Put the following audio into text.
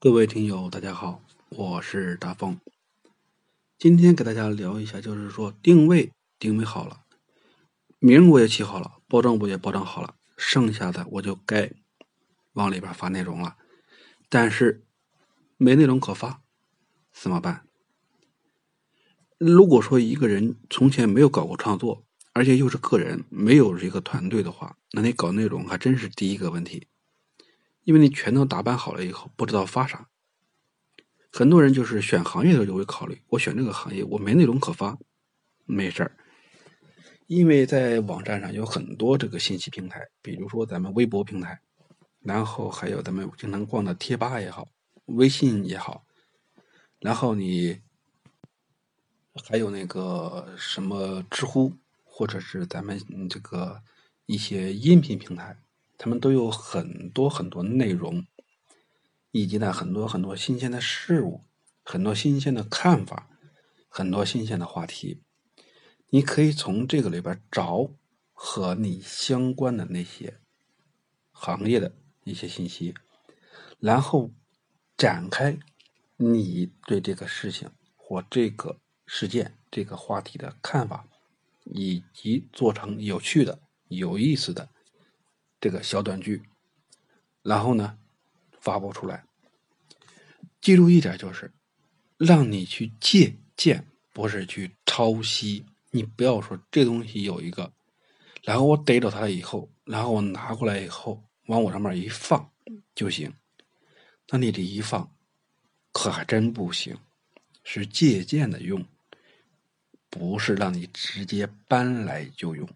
各位听友，大家好，我是大风。今天给大家聊一下，就是说定位定位好了，名我也起好了，包装我也包装好了，剩下的我就该往里边发内容了。但是没内容可发，怎么办？如果说一个人从前没有搞过创作，而且又是个人，没有这个团队的话，那你搞内容还真是第一个问题。因为你全都打扮好了以后，不知道发啥。很多人就是选行业的时候就会考虑，我选这个行业，我没内容可发，没事儿。因为在网站上有很多这个信息平台，比如说咱们微博平台，然后还有咱们经常逛的贴吧也好，微信也好，然后你还有那个什么知乎，或者是咱们这个一些音频平台。他们都有很多很多内容，以及呢很多很多新鲜的事物，很多新鲜的看法，很多新鲜的话题。你可以从这个里边找和你相关的那些行业的一些信息，然后展开你对这个事情或这个事件、这个话题的看法，以及做成有趣的、有意思的。这个小短剧，然后呢，发布出来。记住一点就是，让你去借鉴，不是去抄袭。你不要说这东西有一个，然后我逮着它了以后，然后我拿过来以后，往我上面一放就行。那你这一放，可还真不行，是借鉴的用，不是让你直接搬来就用。